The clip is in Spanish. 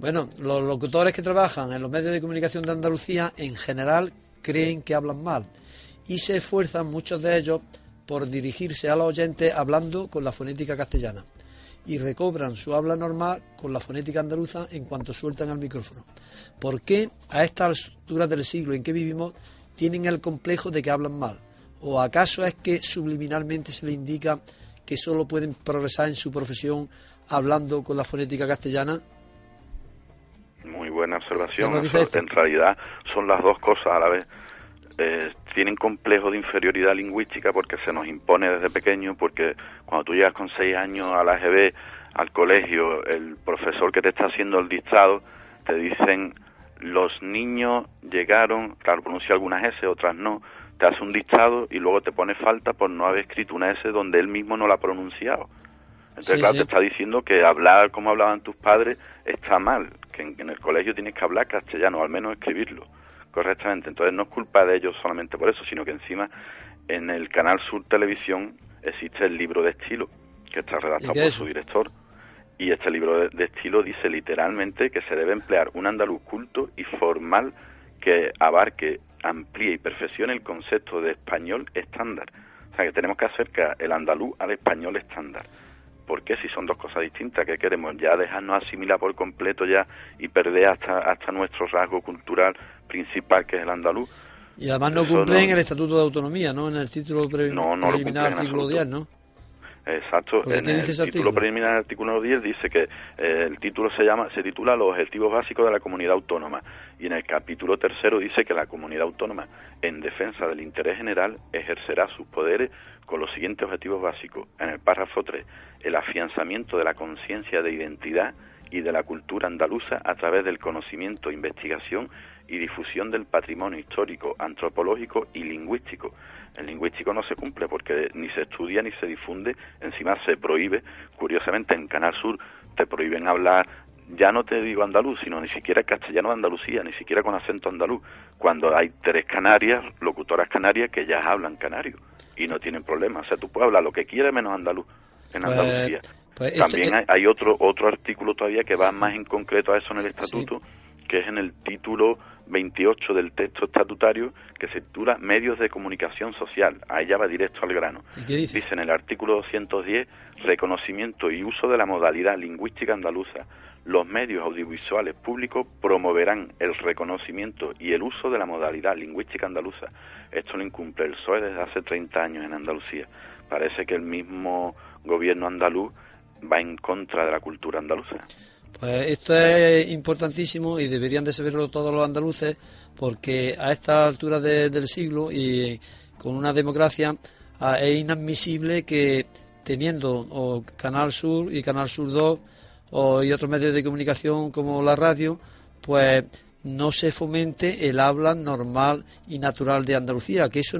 Bueno, los locutores que trabajan en los medios de comunicación de Andalucía en general creen que hablan mal y se esfuerzan muchos de ellos por dirigirse a los oyentes hablando con la fonética castellana y recobran su habla normal con la fonética andaluza en cuanto sueltan el micrófono. ¿Por qué a estas alturas del siglo en que vivimos tienen el complejo de que hablan mal? ¿O acaso es que subliminalmente se les indica que solo pueden progresar en su profesión hablando con la fonética castellana? Observación. en realidad son las dos cosas a la vez. Eh, tienen complejo de inferioridad lingüística porque se nos impone desde pequeño, porque cuando tú llegas con seis años a la AGB, al colegio, el profesor que te está haciendo el dictado, te dicen los niños llegaron, claro, pronuncia algunas S, otras no, te hace un dictado y luego te pone falta por no haber escrito una S donde él mismo no la ha pronunciado. Entonces, claro, te está diciendo que hablar como hablaban tus padres está mal, que en, el colegio tienes que hablar castellano, al menos escribirlo correctamente. Entonces, no es culpa de ellos solamente por eso, sino que encima en el Canal Sur Televisión existe el libro de estilo, que está redactado por su director. Y este libro de, estilo dice literalmente que se debe emplear un andaluz culto y formal que abarque amplíe y perfeccione el concepto de español estándar. O sea, que tenemos que acercar el andaluz al español estándar. ¿Por qué si son dos cosas distintas? que queremos? ¿Ya dejarnos asimilar por completo ya y perder hasta, hasta nuestro rasgo cultural principal que es el andaluz? Y además no cumplen el Estatuto de Autonomía, ¿no? En el título preliminar, artículo 10, ¿no? Exacto. En el título preliminar del artículo 10 dice que eh, el título se llama se titula Los objetivos básicos de la comunidad autónoma y en el capítulo tercero dice que la comunidad autónoma en defensa del interés general ejercerá sus poderes con los siguientes objetivos básicos. En el párrafo 3, el afianzamiento de la conciencia de identidad y de la cultura andaluza a través del conocimiento, investigación y difusión del patrimonio histórico, antropológico y lingüístico. El lingüístico no se cumple porque ni se estudia ni se difunde, encima se prohíbe. Curiosamente, en Canal Sur te prohíben hablar, ya no te digo andaluz, sino ni siquiera castellano de Andalucía, ni siquiera con acento andaluz, cuando hay tres canarias, locutoras canarias, que ya hablan canario y no tienen problema. O sea, tú puedes hablar lo que quieras menos andaluz en pues, Andalucía. Pues También hay, otro otro artículo todavía que va más en concreto a eso en el estatuto, que es en el título 28 del texto estatutario que se titula Medios de Comunicación Social. Ahí ya va directo al grano. dice? dice en el artículo 210 reconocimiento y uso de la modalidad lingüística andaluza. Los medios audiovisuales públicos promoverán el reconocimiento y el uso de la modalidad lingüística andaluza. Esto lo incumple el PSOE desde hace 30 años en Andalucía. Parece que el mismo gobierno andaluz va en contra de la cultura andaluza. Pues esto es importantísimo y deberían de saberlo todos los andaluces porque a esta altura del siglo y con una democracia ah, es inadmisible que teniendo Canal Sur y Canal Sur 2 o, y otros medios de comunicación como la radio, pues no se fomente el habla normal y natural de Andalucía, que eso